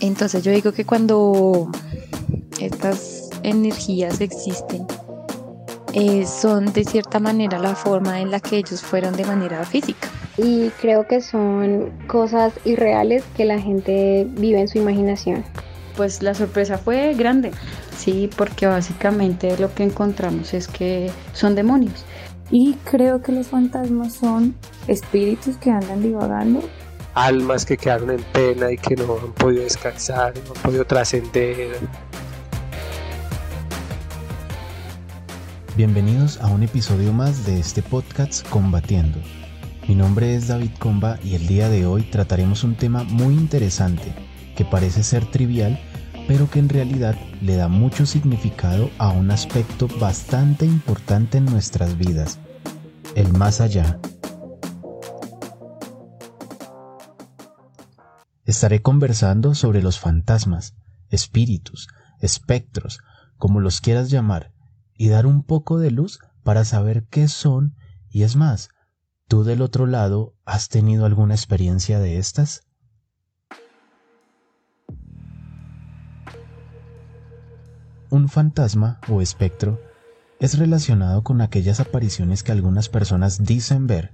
Entonces yo digo que cuando estas energías existen, eh, son de cierta manera la forma en la que ellos fueron de manera física. Y creo que son cosas irreales que la gente vive en su imaginación. Pues la sorpresa fue grande, sí, porque básicamente lo que encontramos es que son demonios. Y creo que los fantasmas son espíritus que andan divagando. Almas que quedaron en pena y que no han podido descansar, no han podido trascender. Bienvenidos a un episodio más de este podcast Combatiendo. Mi nombre es David Comba y el día de hoy trataremos un tema muy interesante que parece ser trivial, pero que en realidad le da mucho significado a un aspecto bastante importante en nuestras vidas, el más allá. Estaré conversando sobre los fantasmas, espíritus, espectros, como los quieras llamar, y dar un poco de luz para saber qué son y es más, ¿tú del otro lado has tenido alguna experiencia de estas? Un fantasma o espectro es relacionado con aquellas apariciones que algunas personas dicen ver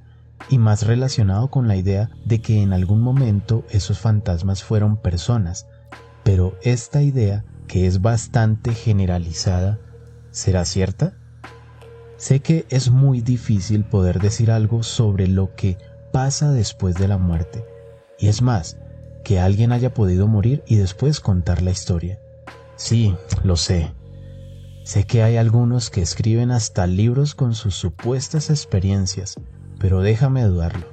y más relacionado con la idea de que en algún momento esos fantasmas fueron personas, pero esta idea, que es bastante generalizada, ¿Será cierta? Sé que es muy difícil poder decir algo sobre lo que pasa después de la muerte, y es más, que alguien haya podido morir y después contar la historia. Sí, lo sé. Sé que hay algunos que escriben hasta libros con sus supuestas experiencias, pero déjame dudarlo.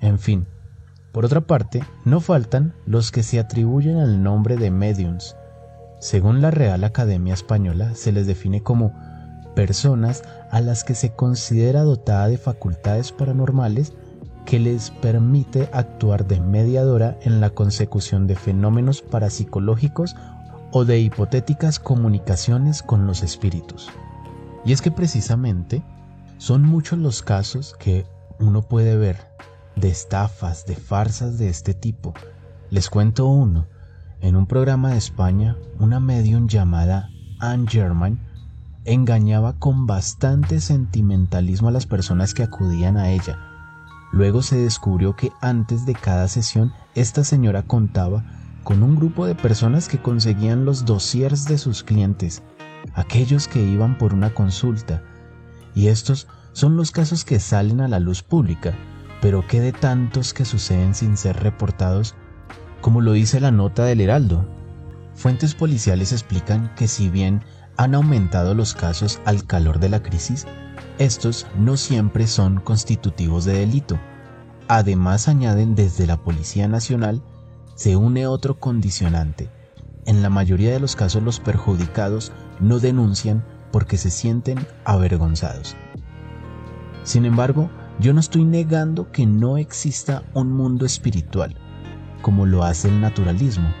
En fin, por otra parte, no faltan los que se atribuyen al nombre de mediums, según la Real Academia Española, se les define como personas a las que se considera dotada de facultades paranormales que les permite actuar de mediadora en la consecución de fenómenos parapsicológicos o de hipotéticas comunicaciones con los espíritus. Y es que precisamente son muchos los casos que uno puede ver de estafas, de farsas de este tipo. Les cuento uno en un programa de España, una medium llamada Anne Germain engañaba con bastante sentimentalismo a las personas que acudían a ella. Luego se descubrió que antes de cada sesión esta señora contaba con un grupo de personas que conseguían los dossiers de sus clientes, aquellos que iban por una consulta. Y estos son los casos que salen a la luz pública, pero que de tantos que suceden sin ser reportados como lo dice la nota del Heraldo. Fuentes policiales explican que si bien han aumentado los casos al calor de la crisis, estos no siempre son constitutivos de delito. Además añaden desde la Policía Nacional se une otro condicionante. En la mayoría de los casos los perjudicados no denuncian porque se sienten avergonzados. Sin embargo, yo no estoy negando que no exista un mundo espiritual como lo hace el naturalismo,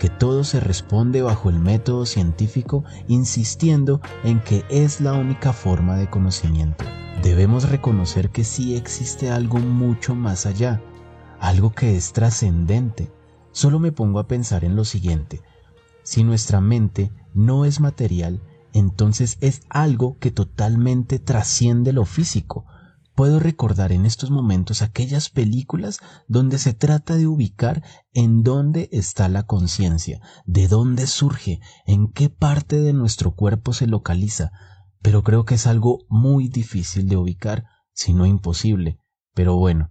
que todo se responde bajo el método científico insistiendo en que es la única forma de conocimiento. Debemos reconocer que sí existe algo mucho más allá, algo que es trascendente. Solo me pongo a pensar en lo siguiente. Si nuestra mente no es material, entonces es algo que totalmente trasciende lo físico, Puedo recordar en estos momentos aquellas películas donde se trata de ubicar en dónde está la conciencia, de dónde surge, en qué parte de nuestro cuerpo se localiza, pero creo que es algo muy difícil de ubicar, si no imposible. Pero bueno,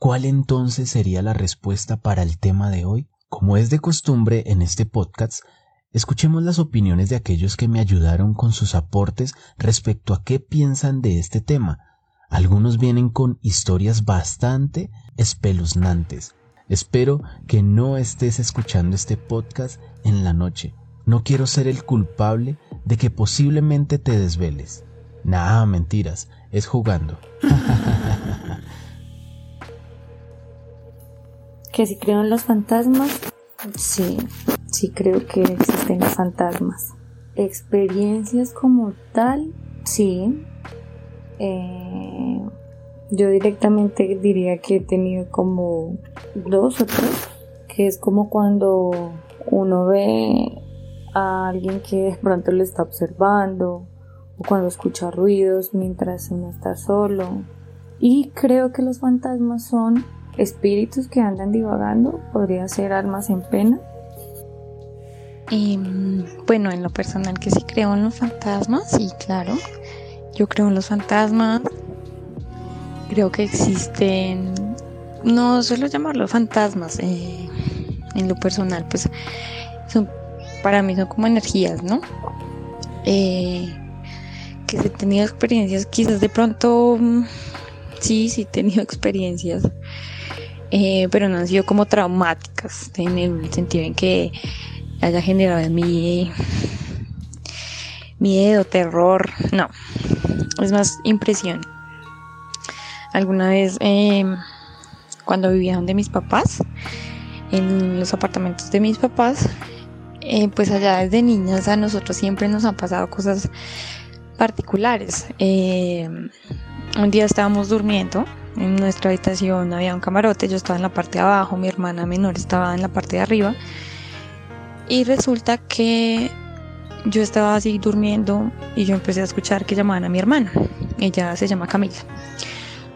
¿cuál entonces sería la respuesta para el tema de hoy? Como es de costumbre en este podcast, escuchemos las opiniones de aquellos que me ayudaron con sus aportes respecto a qué piensan de este tema algunos vienen con historias bastante espeluznantes. Espero que no estés escuchando este podcast en la noche. No quiero ser el culpable de que posiblemente te desveles. Nah, mentiras, es jugando. ¿Que si creo en los fantasmas? Sí, sí creo que existen fantasmas. Experiencias como tal, sí, eh, yo directamente diría que he tenido como dos o tres que es como cuando uno ve a alguien que de pronto le está observando o cuando escucha ruidos mientras uno está solo. Y creo que los fantasmas son espíritus que andan divagando, podría ser almas en pena. Em, bueno, en lo personal que sí creo en los fantasmas, sí, claro. Yo creo en los fantasmas. Creo que existen, no suelo llamarlos fantasmas, eh, en lo personal, pues son, para mí son como energías, ¿no? Eh, que he tenido experiencias, quizás de pronto, mm, sí, sí he tenido experiencias, eh, pero no han sido como traumáticas, en el sentido en que haya generado en miedo, terror, no, es más impresión. Alguna vez, em, cuando vivía donde mis papás, en los apartamentos de mis papás, eh, pues allá desde niñas a nosotros siempre nos han pasado cosas particulares. Em, un día estábamos durmiendo, en nuestra habitación había un camarote, yo estaba en la parte de abajo, mi hermana menor estaba en la parte de arriba. Y resulta que yo estaba así durmiendo y yo empecé a escuchar que llamaban a mi hermana. Ella se llama Camila.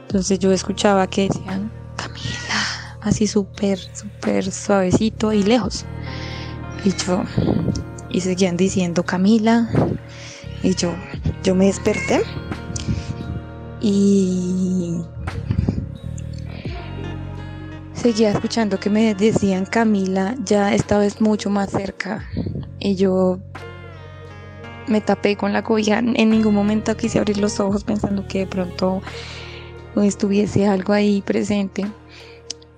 Entonces yo escuchaba que decían Camila, así súper, súper suavecito y lejos. Y yo, y seguían diciendo Camila. Y yo, yo me desperté y seguía escuchando que me decían Camila, ya esta vez mucho más cerca. Y yo me tapé con la cobija. En ningún momento quise abrir los ojos pensando que de pronto estuviese algo ahí presente.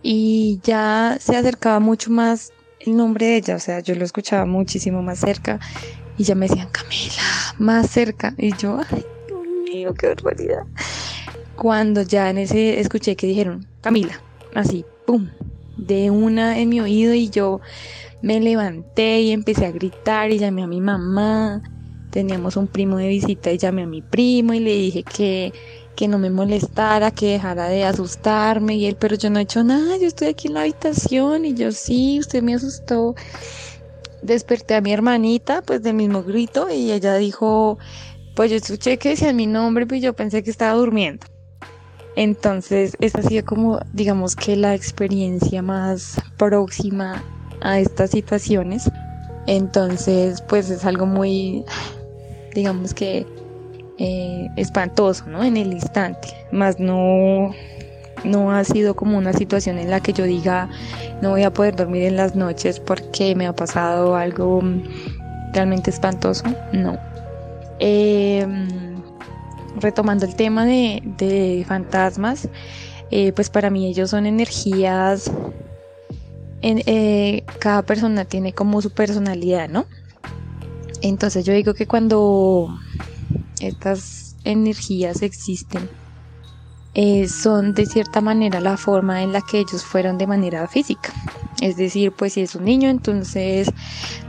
Y ya se acercaba mucho más el nombre de ella, o sea, yo lo escuchaba muchísimo más cerca y ya me decían Camila, más cerca. Y yo, ay, Dios mío, qué barbaridad. Cuando ya en ese escuché que dijeron Camila, así, pum, de una en mi oído y yo me levanté y empecé a gritar y llamé a mi mamá teníamos un primo de visita y llamé a mi primo y le dije que, que no me molestara, que dejara de asustarme y él, pero yo no he hecho nada, yo estoy aquí en la habitación y yo sí, usted me asustó. Desperté a mi hermanita, pues del mismo grito y ella dijo, pues yo escuché que decía mi nombre, pues yo pensé que estaba durmiendo. Entonces, esa ha sido como, digamos que la experiencia más próxima a estas situaciones. Entonces, pues es algo muy, digamos que eh, espantoso, ¿no? En el instante, más no, no ha sido como una situación en la que yo diga no voy a poder dormir en las noches porque me ha pasado algo realmente espantoso, no. Em, retomando el tema de, fantasmas, eh, pues para mí ellos son energías, en, eh, cada persona tiene como su personalidad, ¿no? Entonces yo digo que cuando estas energías existen, eh, son de cierta manera la forma en la que ellos fueron de manera física. Es decir, pues si es un niño, entonces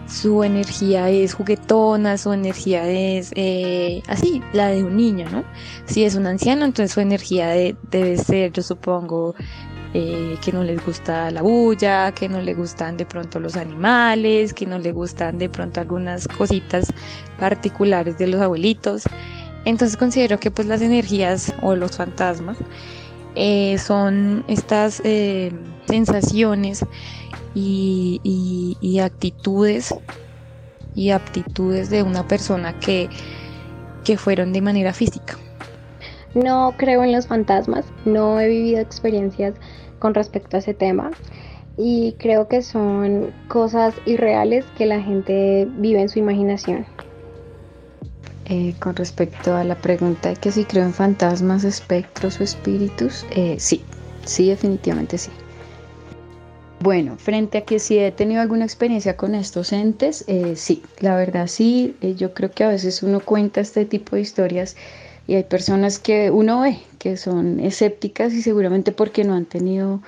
su energía es juguetona, su energía es eh, así, la de un niño, ¿no? Si es un anciano, entonces su energía debe ser, yo supongo, eh, que no les gusta la bulla, que no le gustan de pronto los animales, que no le gustan de pronto algunas cositas particulares de los abuelitos. Entonces considero que pues las energías o los fantasmas eh, son estas eh, sensaciones y, y, actitudes y aptitudes de una persona que, que fueron de manera física. No creo en los fantasmas, no he vivido experiencias con respecto a ese tema y creo que son cosas irreales que la gente vive en su imaginación. Eh, con respecto a la pregunta de que si creo en fantasmas, espectros o espíritus, eh, sí, sí, definitivamente sí. Bueno, frente a que si he tenido alguna experiencia con estos entes, eh, sí, la verdad sí, yo creo que a veces uno cuenta este tipo de historias y hay personas que uno ve que son escépticas y seguramente porque no han tenido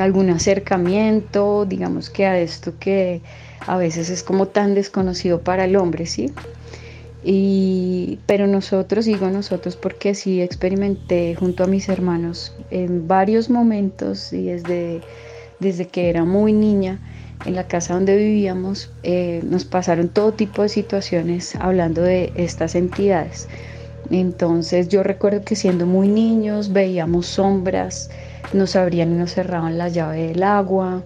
algún acercamiento, digamos que a esto que a veces es como tan desconocido para el hombre, ¿sí? Y, pero nosotros, digo nosotros porque sí experimenté junto a mis hermanos en varios momentos y desde desde que era muy niña, en la casa donde vivíamos, eh, nos pasaron todo tipo de situaciones hablando de estas entidades. Entonces yo recuerdo que siendo muy niños veíamos sombras, nos abrían y nos cerraban la llave del agua.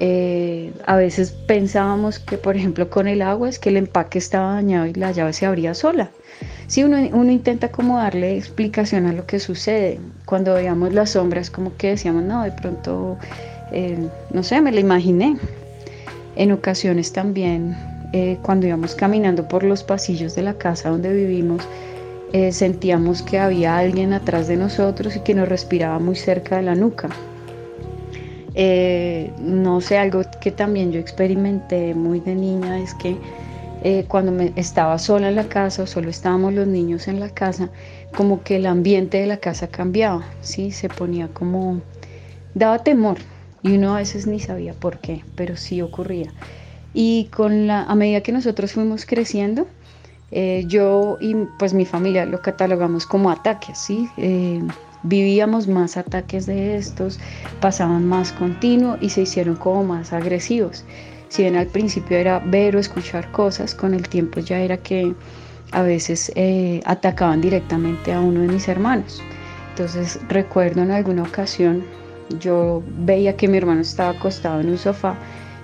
Eh, a veces pensábamos que, por ejemplo, con el agua es que el empaque estaba dañado y la llave se abría sola. Sí, uno, intenta como darle explicación a lo que sucede. Cuando veíamos las sombras, como que decíamos, no, de pronto, eh, no sé, me la imaginé. En ocasiones también, eh, cuando íbamos caminando por los pasillos de la casa donde vivimos, sentíamos que había alguien atrás de nosotros y que nos respiraba muy cerca de la nuca. Eh, no sé, algo que también yo experimenté muy de niña es que eh, cuando me estaba sola en la casa o solo estábamos los niños en la casa, como que el ambiente de la casa cambiaba, ¿sí? Se ponía como, daba temor y uno a veces ni sabía por qué, pero sí ocurría. Y con la, a medida que nosotros fuimos creciendo, eh, yo y pues mi familia lo catalogamos como ataques, ¿sí? Vivíamos más ataques de estos, pasaban más continuo y se hicieron como más agresivos. Si bien al principio era ver o escuchar cosas, con el tiempo ya era que a veces eh, atacaban directamente a uno de mis hermanos. Entonces recuerdo en alguna ocasión yo veía que mi hermano estaba acostado en un sofá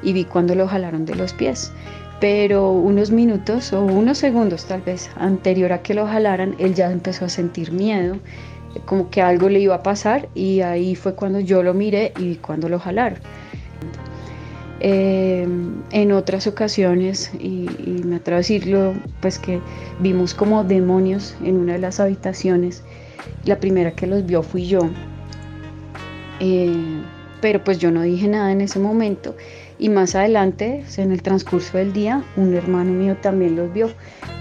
y vi cuando lo jalaron de los pies pero unos minutos o unos segundos tal vez anterior a que lo jalaran, él ya empezó a sentir miedo, como que algo le iba a pasar y ahí fue cuando yo lo miré y cuando lo jalaron. Eh, en otras ocasiones, y, me atrevo a decirlo, pues que vimos como demonios en una de las habitaciones. La primera que los vio fui yo, eh, pero pues yo no dije nada en ese momento y más adelante, en el transcurso del día, un hermano mío también los vio.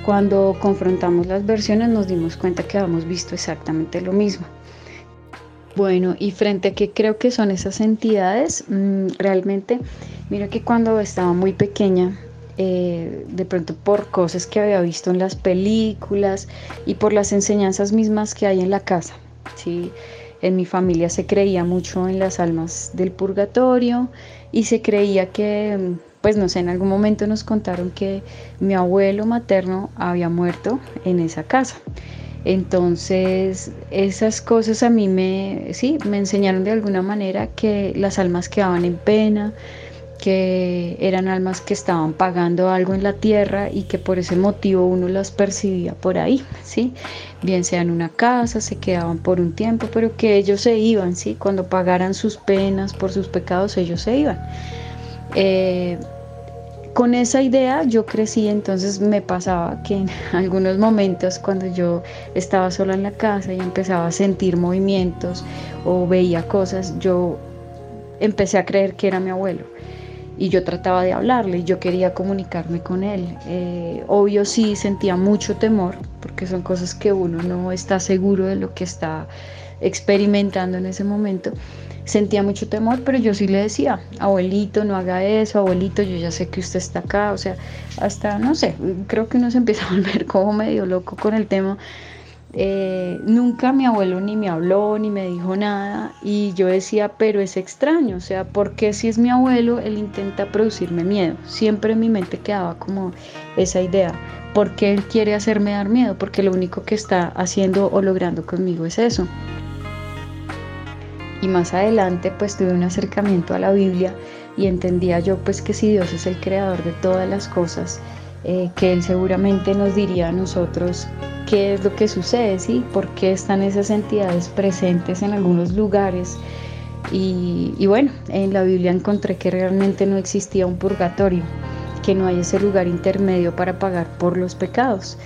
Cuando confrontamos las versiones nos dimos cuenta que habíamos visto exactamente lo mismo. Bueno, y frente a qué creo que son esas entidades, mm, realmente, mira que cuando estaba muy pequeña, eh, de pronto por cosas que había visto en las películas y por las enseñanzas mismas que hay en la casa, ¿sí? En mi familia se creía mucho en las almas del purgatorio y se creía que, pues no sé, en algún momento nos contaron que mi abuelo materno había muerto en esa casa. Entonces, esas cosas a mí me, sí, me enseñaron de alguna manera que las almas quedaban en pena, que eran almas que estaban pagando algo en la tierra y que por ese motivo uno las percibía por ahí, ¿sí? Bien sea en una casa, se quedaban por un tiempo, pero que ellos se iban, ¿sí? Cuando pagaran sus penas por sus pecados, ellos se iban. Eh, con esa idea yo crecí, entonces me pasaba que en algunos momentos cuando yo estaba sola en la casa y empezaba a sentir movimientos o veía cosas, yo empecé a creer que era mi abuelo y yo trataba de hablarle, yo quería comunicarme con él. Eh, obvio sí sentía mucho temor, porque son cosas que uno no está seguro de lo que está experimentando en ese momento. Sentía mucho temor, pero yo sí le decía, abuelito, no haga eso, abuelito, yo ya sé que usted está acá, o sea, hasta, no sé, creo que uno se empieza a volver como medio loco con el tema eh, nunca mi abuelo ni me habló ni me dijo nada y yo decía, pero es extraño, o sea, porque si es mi abuelo, él intenta producirme miedo? Siempre en mi mente quedaba como esa idea, porque él quiere hacerme dar miedo? Porque lo único que está haciendo o logrando conmigo es eso. Y más adelante pues tuve un acercamiento a la Biblia y entendía yo pues que si Dios es el creador de todas las cosas, eh, que Él seguramente nos diría a nosotros qué es lo que sucede, ¿sí? ¿Por qué están esas entidades presentes en algunos lugares? Y, bueno, en la Biblia encontré que realmente no existía un purgatorio, que no hay ese lugar intermedio para pagar por los pecados.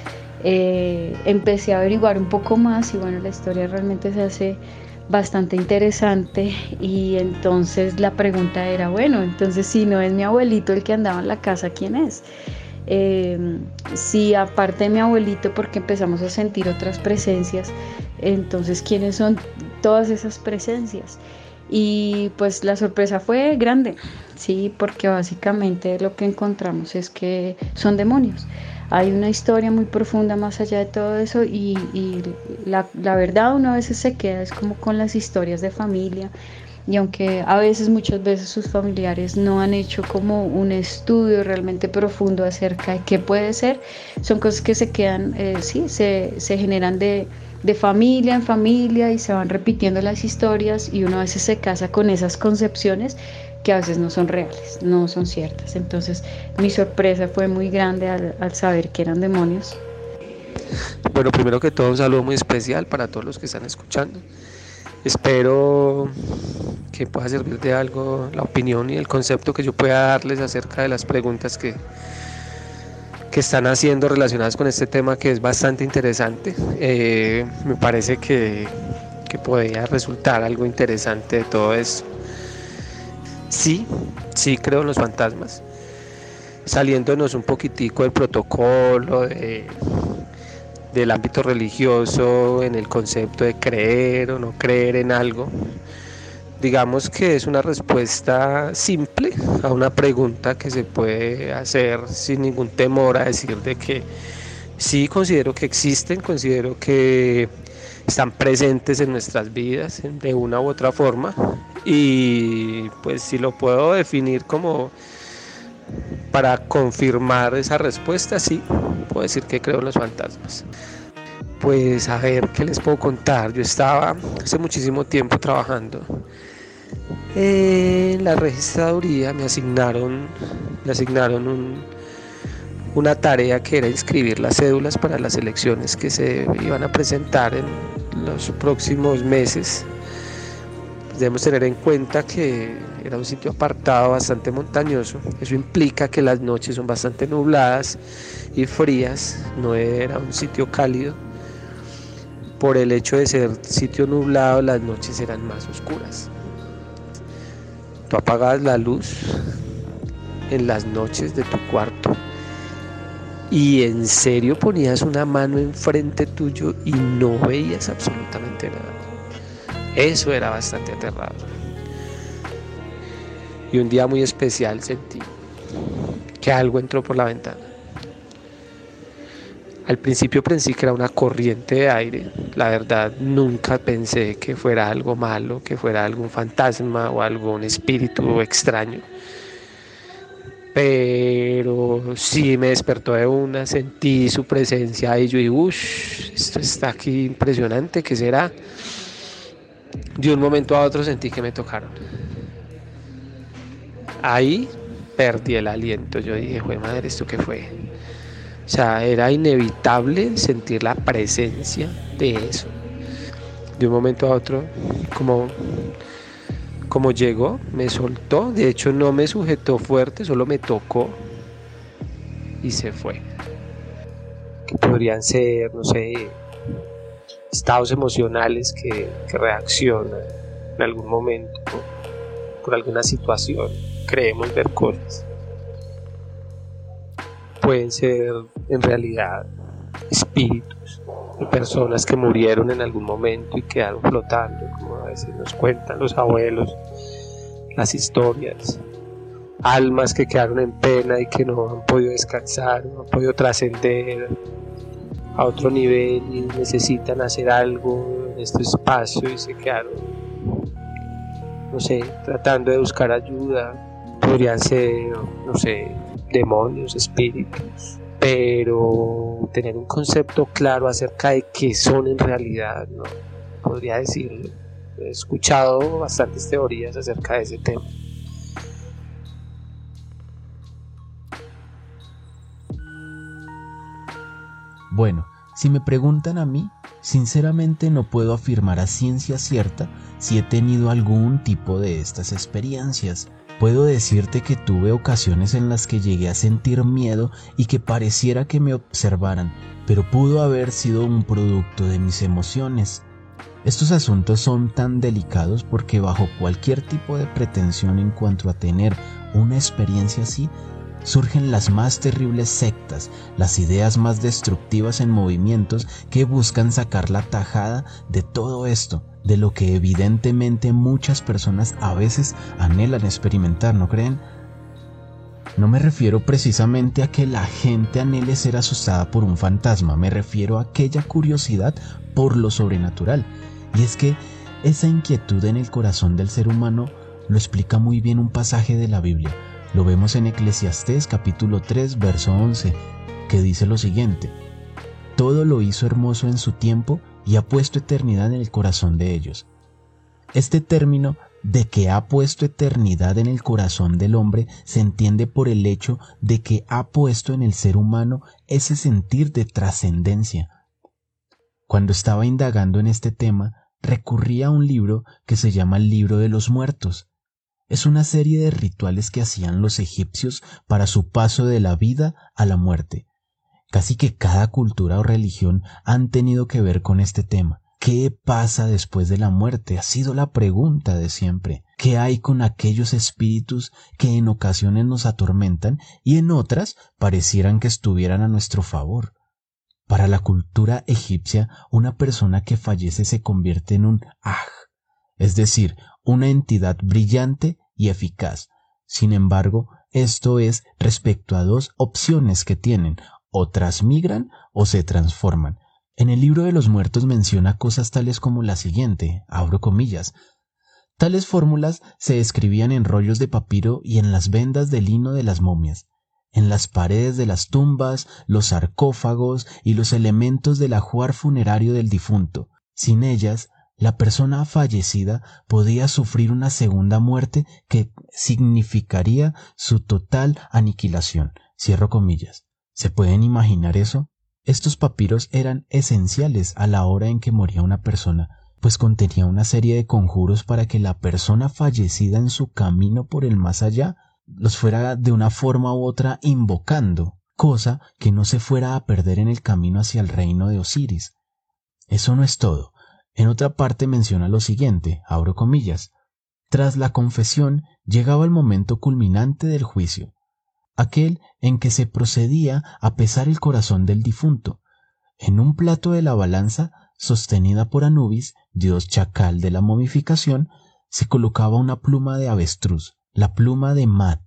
Eh, empecé a averiguar un poco más y bueno, la historia realmente se hace bastante interesante y entonces la pregunta era, bueno, entonces si no es mi abuelito el que andaba en la casa, ¿quién es? Eh, si aparte de mi abuelito, porque empezamos a sentir otras presencias, entonces, ¿quiénes son todas esas presencias? Y pues la sorpresa fue grande, sí, porque básicamente lo que encontramos es que son demonios. Hay una historia muy profunda más allá de todo eso y, la, la verdad uno a veces se queda es como con las historias de familia y aunque a veces, muchas veces sus familiares no han hecho como un estudio realmente profundo acerca de qué puede ser, son cosas que se quedan, eh, sí, se, se generan de, de familia en familia y se van repitiendo las historias y uno a veces se casa con esas concepciones que a veces no son reales, no son ciertas. Entonces mi sorpresa fue muy grande al, al saber que eran demonios. Bueno, primero que todo un saludo muy especial para todos los que están escuchando. Espero que pueda servir de algo la opinión y el concepto que yo pueda darles acerca de las preguntas que, que están haciendo relacionadas con este tema que es bastante interesante. Eh, me parece que, que podría resultar algo interesante de todo esto. Sí, sí creo en los fantasmas. Saliéndonos un poquitico del protocolo, de, del ámbito religioso en el concepto de creer o no creer en algo. Digamos que es una respuesta simple a una pregunta que se puede hacer sin ningún temor a decir de que sí considero que existen, considero que están presentes en nuestras vidas de una u otra forma y pues si lo puedo definir como para confirmar esa respuesta, sí, puedo decir que creo en los fantasmas. Pues a ver, ¿qué les puedo contar? Yo estaba hace muchísimo tiempo trabajando en la registraduría, me asignaron, me asignaron una tarea que era inscribir las cédulas para las elecciones que se iban a presentar en los próximos meses debemos tener en cuenta que era un sitio apartado, bastante montañoso. Eso implica que las noches son bastante nubladas y frías, no era un sitio cálido. Por el hecho de ser sitio nublado, las noches eran más oscuras. Tú apagabas la luz en las noches de tu cuarto y en serio ponías una mano enfrente tuyo y no veías absolutamente nada. Eso era bastante aterrador. Y un día muy especial sentí que algo entró por la ventana. Al principio pensé que era una corriente de aire. La verdad, nunca pensé que fuera algo malo, que fuera algún fantasma o algún espíritu extraño. Pero sí me despertó de una, sentí su presencia y yo dije, uff, esto está aquí impresionante, ¿qué será? De un momento a otro sentí que me tocaron. Ahí perdí el aliento. Yo dije, fue madre, ¿esto qué fue? O sea, era inevitable sentir la presencia de eso. De un momento a otro, como, como llegó, me soltó. De hecho, no me sujetó fuerte, solo me tocó y se fue. Que podrían ser, no sé, estados emocionales que, reaccionan en algún momento por, alguna situación, creemos ver cosas. Pueden ser en realidad espíritus de personas que murieron en algún momento y quedaron flotando, como a veces nos cuentan los abuelos, las historias, almas que quedaron en pena y que no han podido descansar, no han podido trascender, a otro nivel y necesitan hacer algo en este espacio y se quedaron, no sé, tratando de buscar ayuda. Podrían ser, no sé, demonios, espíritus, pero tener un concepto claro acerca de qué son en realidad, no podría decirlo. He escuchado bastantes teorías acerca de ese tema. Bueno, si me preguntan a mí, sinceramente no puedo afirmar a ciencia cierta si he tenido algún tipo de estas experiencias. Puedo decirte que tuve ocasiones en las que llegué a sentir miedo y que pareciera que me observaran, pero pudo haber sido un producto de mis emociones. Estos asuntos son tan delicados porque bajo cualquier tipo de pretensión en cuanto a tener una experiencia así, surgen las más terribles sectas, las ideas más destructivas en movimientos que buscan sacar la tajada de todo esto, de lo que evidentemente muchas personas a veces anhelan experimentar, ¿no creen? No me refiero precisamente a que la gente anhele ser asustada por un fantasma, me refiero a aquella curiosidad por lo sobrenatural. Y es que esa inquietud en el corazón del ser humano lo explica muy bien un pasaje de la Biblia. Lo vemos en Eclesiastés capítulo 3, verso 11, que dice lo siguiente. Todo lo hizo hermoso en su tiempo y ha puesto eternidad en el corazón de ellos. Este término de que ha puesto eternidad en el corazón del hombre se entiende por el hecho de que ha puesto en el ser humano ese sentir de trascendencia. Cuando estaba indagando en este tema, recurrí a un libro que se llama el libro de los muertos. Es una serie de rituales que hacían los egipcios para su paso de la vida a la muerte. Casi que cada cultura o religión han tenido que ver con este tema. ¿Qué pasa después de la muerte? Ha sido la pregunta de siempre. ¿Qué hay con aquellos espíritus que en ocasiones nos atormentan y en otras parecieran que estuvieran a nuestro favor? Para la cultura egipcia, una persona que fallece se convierte en un aj, es decir, una entidad brillante y eficaz. Sin embargo, esto es respecto a dos opciones que tienen, o transmigran o se transforman. En el libro de los muertos menciona cosas tales como la siguiente, abro comillas. Tales fórmulas se escribían en rollos de papiro y en las vendas de lino de las momias, en las paredes de las tumbas, los sarcófagos y los elementos del ajuar funerario del difunto. Sin ellas, la persona fallecida podía sufrir una segunda muerte que significaría su total aniquilación. Cierro comillas. ¿Se pueden imaginar eso? Estos papiros eran esenciales a la hora en que moría una persona, pues contenía una serie de conjuros para que la persona fallecida en su camino por el más allá los fuera de una forma u otra invocando, cosa que no se fuera a perder en el camino hacia el reino de Osiris. Eso no es todo. En otra parte menciona lo siguiente, abro comillas, tras la confesión llegaba el momento culminante del juicio, aquel en que se procedía a pesar el corazón del difunto. En un plato de la balanza, sostenida por Anubis, dios chacal de la momificación, se colocaba una pluma de avestruz, la pluma de Mat,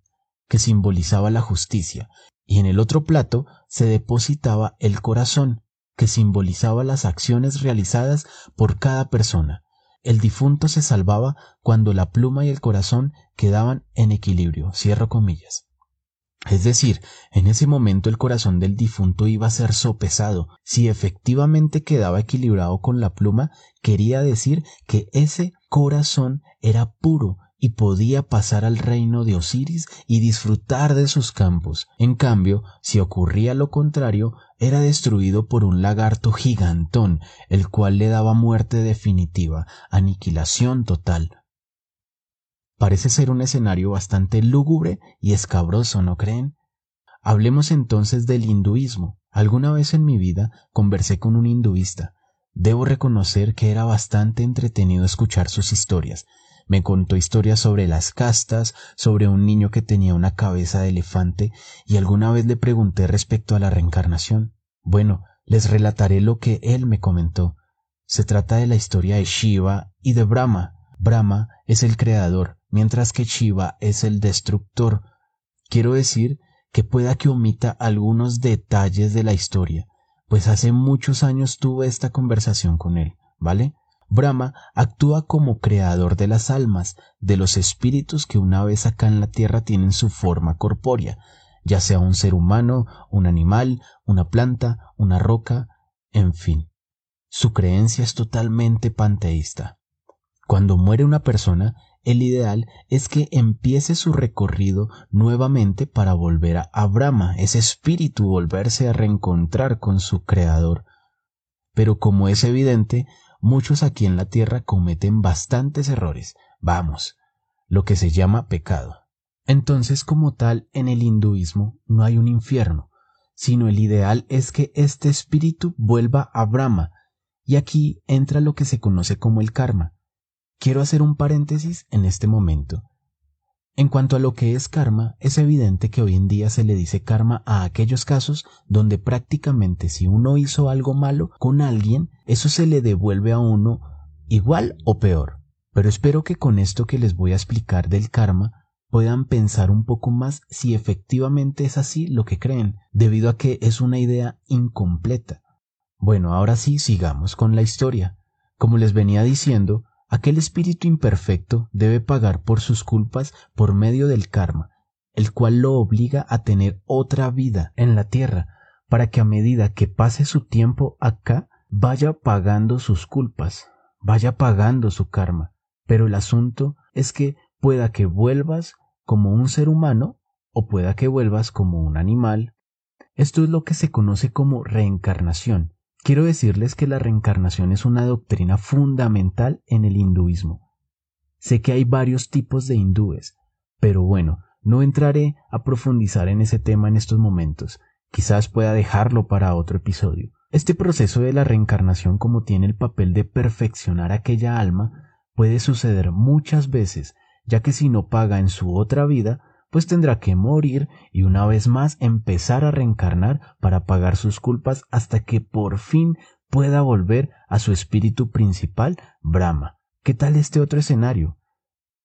que simbolizaba la justicia, y en el otro plato se depositaba el corazón, que simbolizaba las acciones realizadas por cada persona. El difunto se salvaba cuando la pluma y el corazón quedaban en equilibrio. Cierro comillas. Es decir, en ese momento el corazón del difunto iba a ser sopesado. Si efectivamente quedaba equilibrado con la pluma, quería decir que ese corazón era puro y podía pasar al reino de Osiris y disfrutar de sus campos. En cambio, si ocurría lo contrario, era destruido por un lagarto gigantón, el cual le daba muerte definitiva, aniquilación total. Parece ser un escenario bastante lúgubre y escabroso, ¿no creen? Hablemos entonces del hinduismo. Alguna vez en mi vida conversé con un hinduista. Debo reconocer que era bastante entretenido escuchar sus historias. Me contó historias sobre las castas, sobre un niño que tenía una cabeza de elefante, y alguna vez le pregunté respecto a la reencarnación. Bueno, les relataré lo que él me comentó. Se trata de la historia de Shiva y de Brahma. Brahma es el creador, mientras que Shiva es el destructor. Quiero decir que pueda que omita algunos detalles de la historia, pues hace muchos años tuve esta conversación con él, ¿vale? Brahma actúa como creador de las almas, de los espíritus que una vez acá en la tierra tienen su forma corpórea, ya sea un ser humano, un animal, una planta, una roca, en fin. Su creencia es totalmente panteísta. Cuando muere una persona, el ideal es que empiece su recorrido nuevamente para volver a Brahma, ese espíritu volverse a reencontrar con su creador. Pero como es evidente, muchos aquí en la tierra cometen bastantes errores, vamos, lo que se llama pecado. Entonces, como tal, en el hinduismo no hay un infierno, sino el ideal es que este espíritu vuelva a Brahma, y aquí entra lo que se conoce como el karma, Quiero hacer un paréntesis en este momento. En cuanto a lo que es karma, es evidente que hoy en día se le dice karma a aquellos casos donde prácticamente si uno hizo algo malo con alguien, eso se le devuelve a uno igual o peor. Pero espero que con esto que les voy a explicar del karma puedan pensar un poco más si efectivamente es así lo que creen, debido a que es una idea incompleta. Bueno, ahora sí sigamos con la historia. Como les venía diciendo, aquel espíritu imperfecto debe pagar por sus culpas por medio del karma, el cual lo obliga a tener otra vida en la tierra, para que a medida que pase su tiempo acá, vaya pagando sus culpas, vaya pagando su karma. Pero el asunto es que pueda que vuelvas como un ser humano o pueda que vuelvas como un animal. Esto es lo que se conoce como reencarnación. Quiero decirles que la reencarnación es una doctrina fundamental en el hinduismo. Sé que hay varios tipos de hindúes, pero bueno, no entraré a profundizar en ese tema en estos momentos. Quizás pueda dejarlo para otro episodio. Este proceso de la reencarnación, como tiene el papel de perfeccionar aquella alma, puede suceder muchas veces, ya que si no paga en su otra vida, pues tendrá que morir y una vez más empezar a reencarnar para pagar sus culpas hasta que por fin pueda volver a su espíritu principal, Brahma. ¿Qué tal este otro escenario?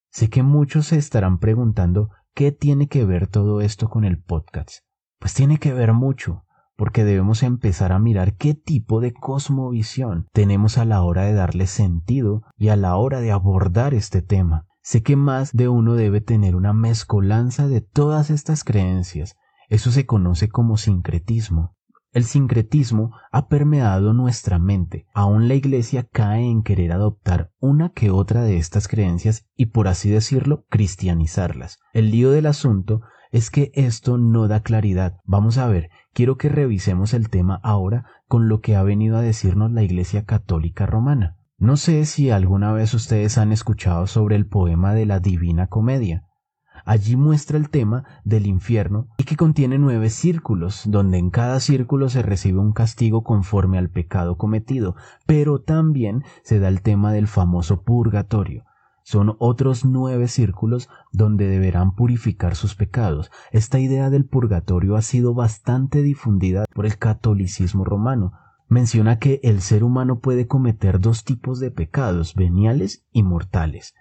Sé que muchos se estarán preguntando qué tiene que ver todo esto con el podcast. Pues tiene que ver mucho, porque debemos empezar a mirar qué tipo de cosmovisión tenemos a la hora de darle sentido y a la hora de abordar este tema. Sé que más de uno debe tener una mezcolanza de todas estas creencias. Eso se conoce como sincretismo. El sincretismo ha permeado nuestra mente. Aún la Iglesia cae en querer adoptar una que otra de estas creencias y, por así decirlo, cristianizarlas. El lío del asunto es que esto no da claridad. Vamos a ver, quiero que revisemos el tema ahora con lo que ha venido a decirnos la Iglesia Católica Romana. No sé si alguna vez ustedes han escuchado sobre el poema de la Divina Comedia. Allí muestra el tema del infierno y que contiene nueve círculos, donde en cada círculo se recibe un castigo conforme al pecado cometido, pero también se da el tema del famoso purgatorio, son otros nueve círculos donde deberán purificar sus pecados. Esta idea del purgatorio ha sido bastante difundida por el catolicismo romano. Menciona que el ser humano puede cometer dos tipos de pecados, veniales y mortales.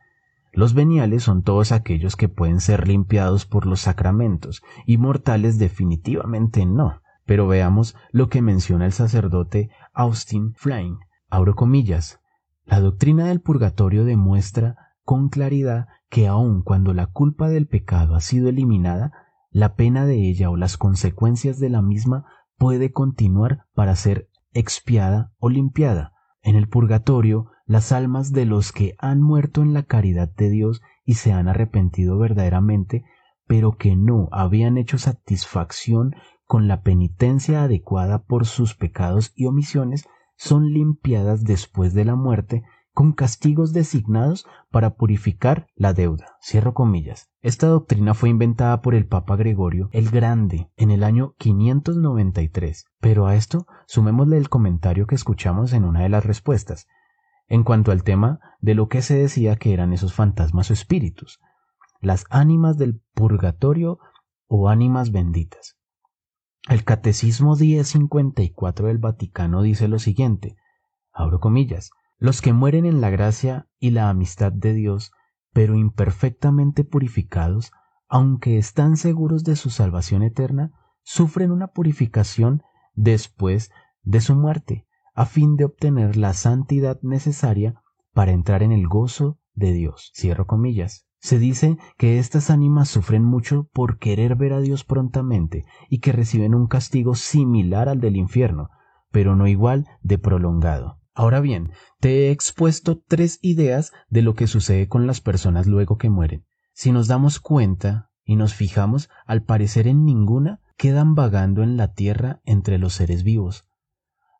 Los veniales son todos aquellos que pueden ser limpiados por los sacramentos, y mortales definitivamente no. Pero veamos lo que menciona el sacerdote Austin Flynn. Abro comillas. La doctrina del purgatorio demuestra con claridad que aun cuando la culpa del pecado ha sido eliminada, la pena de ella o las consecuencias de la misma puede continuar para ser expiada o limpiada. En el purgatorio, las almas de los que han muerto en la caridad de Dios y se han arrepentido verdaderamente, pero que no habían hecho satisfacción con la penitencia adecuada por sus pecados y omisiones, son limpiadas después de la muerte con castigos designados para purificar la deuda. Cierro comillas. Esta doctrina fue inventada por el Papa Gregorio el Grande en el año 593, pero a esto sumémosle el comentario que escuchamos en una de las respuestas, en cuanto al tema de lo que se decía que eran esos fantasmas o espíritus, las ánimas del purgatorio o ánimas benditas. El Catecismo 1054 del Vaticano dice lo siguiente, abro comillas, los que mueren en la gracia y la amistad de Dios, pero imperfectamente purificados, aunque están seguros de su salvación eterna, sufren una purificación después de su muerte, a fin de obtener la santidad necesaria para entrar en el gozo de Dios. Cierro comillas. Se dice que estas ánimas sufren mucho por querer ver a Dios prontamente y que reciben un castigo similar al del infierno, pero no igual de prolongado. Ahora bien, te he expuesto tres ideas de lo que sucede con las personas luego que mueren. Si nos damos cuenta y nos fijamos, al parecer en ninguna quedan vagando en la tierra entre los seres vivos.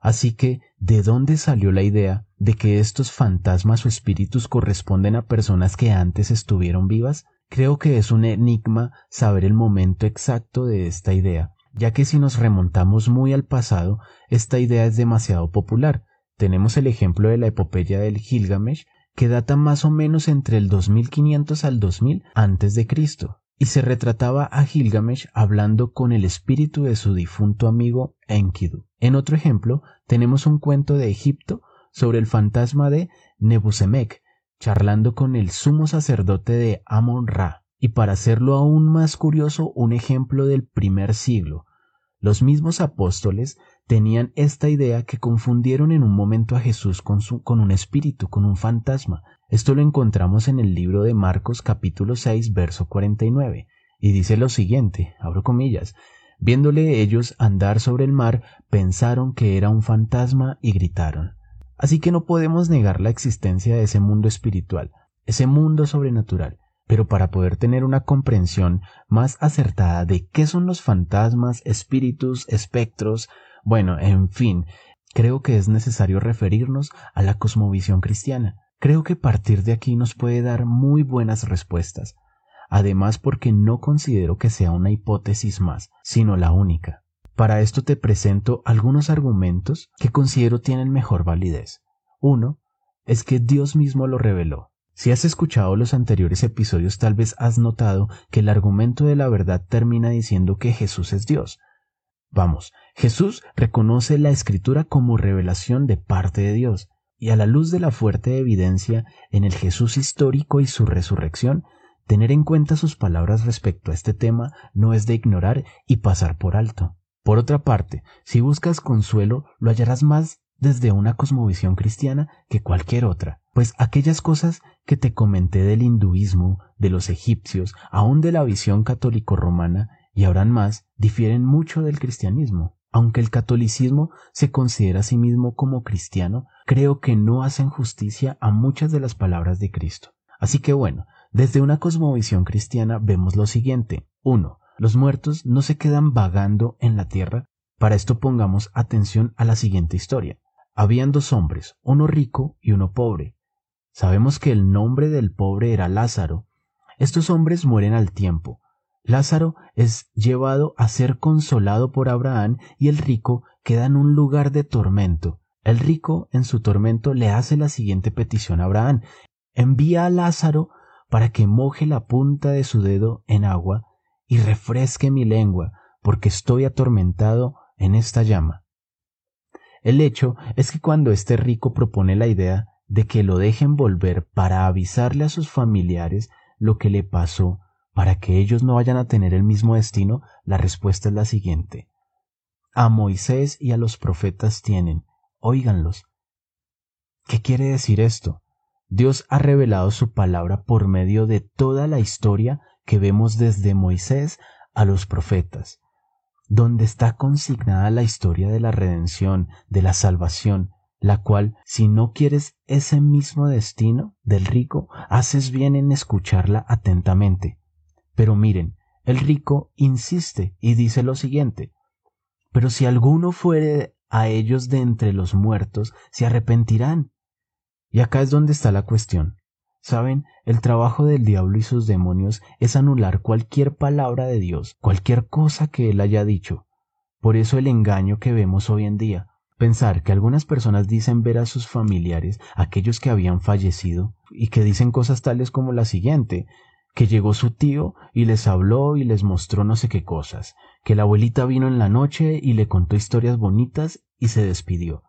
Así que, ¿de dónde salió la idea de que estos fantasmas o espíritus corresponden a personas que antes estuvieron vivas? Creo que es un enigma saber el momento exacto de esta idea, ya que si nos remontamos muy al pasado, esta idea es demasiado popular, tenemos el ejemplo de la epopeya del Gilgamesh, que data más o menos entre el 2500 al 2000 antes de Cristo, y se retrataba a Gilgamesh hablando con el espíritu de su difunto amigo Enkidu. En otro ejemplo, tenemos un cuento de Egipto sobre el fantasma de Nebusemec, charlando con el sumo sacerdote de Amon-Ra, y para hacerlo aún más curioso, un ejemplo del primer siglo. Los mismos apóstoles tenían esta idea que confundieron en un momento a Jesús con, con un espíritu, con un fantasma. Esto lo encontramos en el libro de Marcos capítulo 6 verso 49 y dice lo siguiente, abro comillas, viéndole ellos andar sobre el mar, pensaron que era un fantasma y gritaron. Así que no podemos negar la existencia de ese mundo espiritual, ese mundo sobrenatural, pero para poder tener una comprensión más acertada de qué son los fantasmas, espíritus, espectros, bueno, en fin, creo que es necesario referirnos a la cosmovisión cristiana. Creo que partir de aquí nos puede dar muy buenas respuestas, además porque no considero que sea una hipótesis más, sino la única. Para esto te presento algunos argumentos que considero tienen mejor validez. Uno, es que Dios mismo lo reveló. Si has escuchado los anteriores episodios tal vez has notado que el argumento de la verdad termina diciendo que Jesús es Dios. Vamos, Jesús reconoce la escritura como revelación de parte de Dios, y a la luz de la fuerte evidencia en el Jesús histórico y su resurrección, tener en cuenta sus palabras respecto a este tema no es de ignorar y pasar por alto. Por otra parte, si buscas consuelo, lo hallarás más desde una cosmovisión cristiana que cualquier otra, pues aquellas cosas que te comenté del hinduismo, de los egipcios, aún de la visión católico-romana, y habrán más, difieren mucho del cristianismo. Aunque el catolicismo se considera a sí mismo como cristiano, creo que no hacen justicia a muchas de las palabras de Cristo. Así que bueno, desde una cosmovisión cristiana vemos lo siguiente. 1. Los muertos no se quedan vagando en la tierra. Para esto pongamos atención a la siguiente historia. Habían dos hombres, uno rico y uno pobre. Sabemos que el nombre del pobre era Lázaro. Estos hombres mueren al tiempo, Lázaro es llevado a ser consolado por Abraham y el rico queda en un lugar de tormento. El rico en su tormento le hace la siguiente petición a Abraham. Envía a Lázaro para que moje la punta de su dedo en agua y refresque mi lengua, porque estoy atormentado en esta llama. El hecho es que cuando este rico propone la idea de que lo dejen volver para avisarle a sus familiares lo que le pasó, para que ellos no vayan a tener el mismo destino, la respuesta es la siguiente. A Moisés y a los profetas tienen, óiganlos. ¿Qué quiere decir esto? Dios ha revelado su palabra por medio de toda la historia que vemos desde Moisés a los profetas, donde está consignada la historia de la redención, de la salvación, la cual, si no quieres ese mismo destino del rico, haces bien en escucharla atentamente. Pero miren, el rico insiste y dice lo siguiente, pero si alguno fuere a ellos de entre los muertos, se arrepentirán. Y acá es donde está la cuestión. Saben, el trabajo del diablo y sus demonios es anular cualquier palabra de Dios, cualquier cosa que él haya dicho. Por eso el engaño que vemos hoy en día, pensar que algunas personas dicen ver a sus familiares, aquellos que habían fallecido, y que dicen cosas tales como la siguiente, que llegó su tío y les habló y les mostró no sé qué cosas, que la abuelita vino en la noche y le contó historias bonitas y se despidió.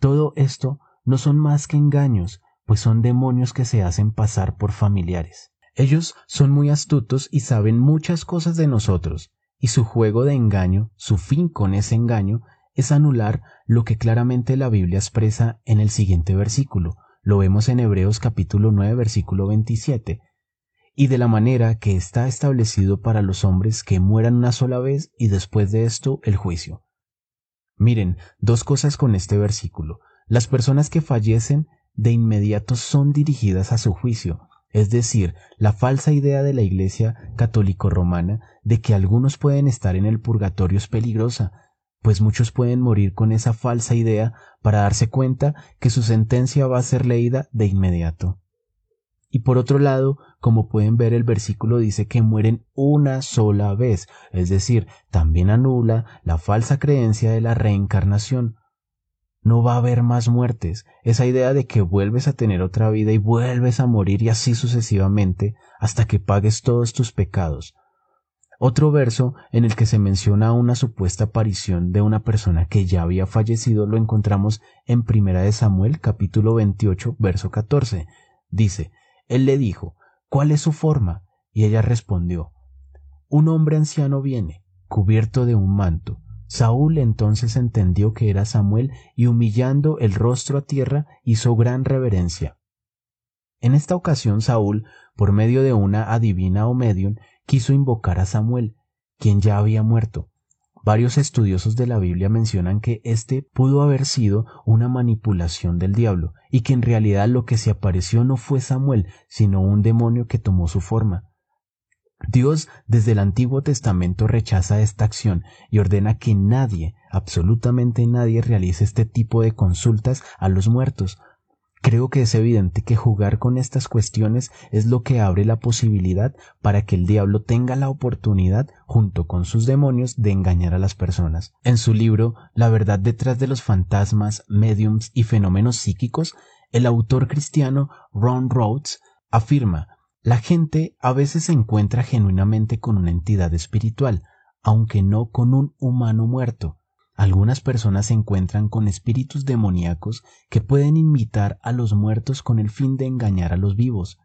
Todo esto no son más que engaños, pues son demonios que se hacen pasar por familiares. Ellos son muy astutos y saben muchas cosas de nosotros, y su juego de engaño, su fin con ese engaño, es anular lo que claramente la Biblia expresa en el siguiente versículo. Lo vemos en Hebreos capítulo 9 versículo 27, y de la manera que está establecido para los hombres que mueran una sola vez y después de esto el juicio. Miren, dos cosas con este versículo. Las personas que fallecen de inmediato son dirigidas a su juicio, es decir, la falsa idea de la Iglesia católico romana de que algunos pueden estar en el purgatorio es peligrosa, pues muchos pueden morir con esa falsa idea para darse cuenta que su sentencia va a ser leída de inmediato. Y por otro lado, como pueden ver, el versículo dice que mueren una sola vez, es decir, también anula la falsa creencia de la reencarnación. No va a haber más muertes. Esa idea de que vuelves a tener otra vida y vuelves a morir y así sucesivamente hasta que pagues todos tus pecados. Otro verso en el que se menciona una supuesta aparición de una persona que ya había fallecido lo encontramos en Primera de Samuel capítulo 28 verso 14. Dice, él le dijo, ¿Cuál es su forma? Y ella respondió, Un hombre anciano viene, cubierto de un manto. Saúl entonces entendió que era Samuel y humillando el rostro a tierra hizo gran reverencia. En esta ocasión Saúl, por medio de una adivina o medium, quiso invocar a Samuel, quien ya había muerto. Varios estudiosos de la Biblia mencionan que este pudo haber sido una manipulación del diablo y que en realidad lo que se apareció no fue Samuel, sino un demonio que tomó su forma. Dios desde el Antiguo Testamento rechaza esta acción y ordena que nadie, absolutamente nadie, realice este tipo de consultas a los muertos, Creo que es evidente que jugar con estas cuestiones es lo que abre la posibilidad para que el diablo tenga la oportunidad, junto con sus demonios, de engañar a las personas. En su libro La verdad detrás de los fantasmas, mediums y fenómenos psíquicos, el autor cristiano Ron Rhodes afirma la gente a veces se encuentra genuinamente con una entidad espiritual, aunque no con un humano muerto. Algunas personas se encuentran con espíritus demoníacos que pueden invitar a los muertos con el fin de engañar a los vivos.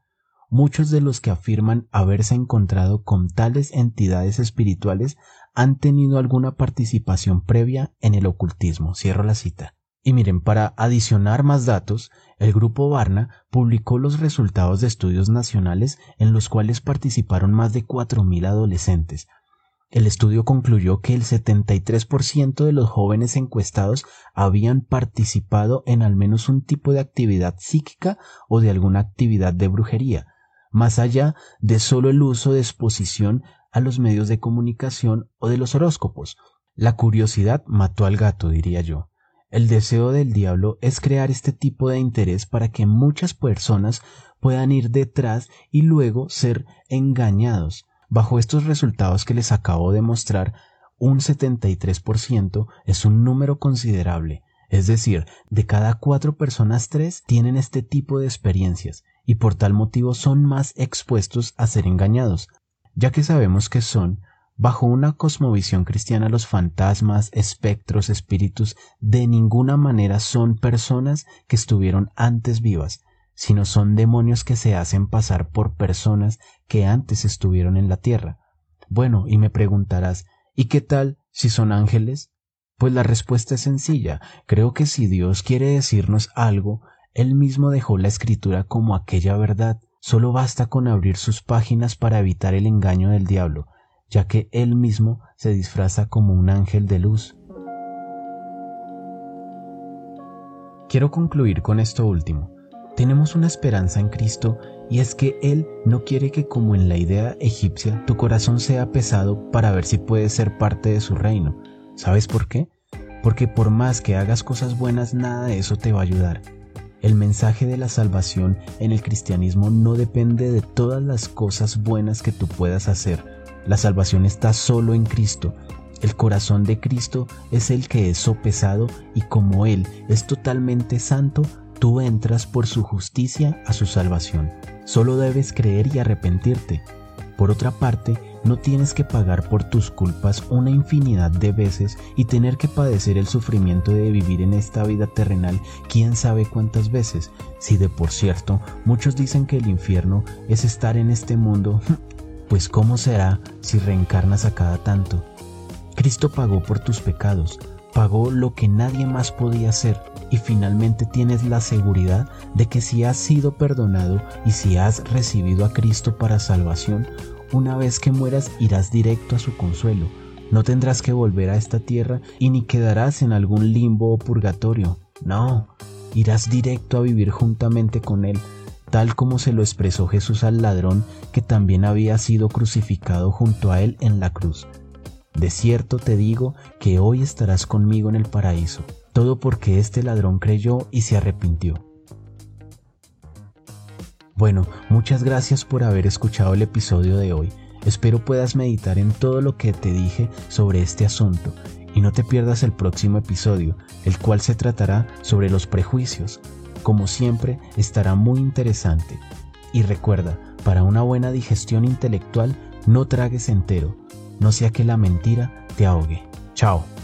Muchos de los que afirman haberse encontrado con tales entidades espirituales han tenido alguna participación previa en el ocultismo. Cierro la cita. Y miren, para adicionar más datos, el grupo Barna publicó los resultados de estudios nacionales en los cuales participaron más de 4.000 adolescentes, el estudio concluyó que el 73% de los jóvenes encuestados habían participado en al menos un tipo de actividad psíquica o de alguna actividad de brujería, más allá de solo el uso de exposición a los medios de comunicación o de los horóscopos. La curiosidad mató al gato, diría yo. El deseo del diablo es crear este tipo de interés para que muchas personas puedan ir detrás y luego ser engañados Bajo estos resultados que les acabo de mostrar, un 73% es un número considerable, es decir, de cada cuatro personas tres tienen este tipo de experiencias y por tal motivo son más expuestos a ser engañados, ya que sabemos que son, bajo una cosmovisión cristiana, los fantasmas, espectros, espíritus, de ninguna manera son personas que estuvieron antes vivas, sino son demonios que se hacen pasar por personas que antes estuvieron en la tierra. Bueno, y me preguntarás, ¿y qué tal si son ángeles? Pues la respuesta es sencilla. Creo que si Dios quiere decirnos algo, Él mismo dejó la escritura como aquella verdad. Solo basta con abrir sus páginas para evitar el engaño del diablo, ya que Él mismo se disfraza como un ángel de luz. Quiero concluir con esto último. Tenemos una esperanza en Cristo y es que Él no quiere que como en la idea egipcia tu corazón sea pesado para ver si puedes ser parte de su reino. ¿Sabes por qué? Porque por más que hagas cosas buenas, nada de eso te va a ayudar. El mensaje de la salvación en el cristianismo no depende de todas las cosas buenas que tú puedas hacer. La salvación está solo en Cristo. El corazón de Cristo es el que es sopesado y como Él es totalmente santo, tú entras por su justicia a su salvación. Solo debes creer y arrepentirte. Por otra parte, no tienes que pagar por tus culpas una infinidad de veces y tener que padecer el sufrimiento de vivir en esta vida terrenal quién sabe cuántas veces, si de por cierto muchos dicen que el infierno es estar en este mundo, pues cómo será si reencarnas a cada tanto. Cristo pagó por tus pecados, pagó lo que nadie más podía hacer y finalmente tienes la seguridad de que si has sido perdonado y si has recibido a Cristo para salvación, una vez que mueras irás directo a su consuelo. No tendrás que volver a esta tierra y ni quedarás en algún limbo o purgatorio. No, irás directo a vivir juntamente con Él, tal como se lo expresó Jesús al ladrón que también había sido crucificado junto a Él en la cruz. De cierto te digo que hoy estarás conmigo en el paraíso todo porque este ladrón creyó y se arrepintió. Bueno, muchas gracias por haber escuchado el episodio de hoy. Espero puedas meditar en todo lo que te dije sobre este asunto y no te pierdas el próximo episodio, el cual se tratará sobre los prejuicios. Como siempre, estará muy interesante. Y recuerda, para una buena digestión intelectual, no tragues entero, no sea que la mentira te ahogue. Chao.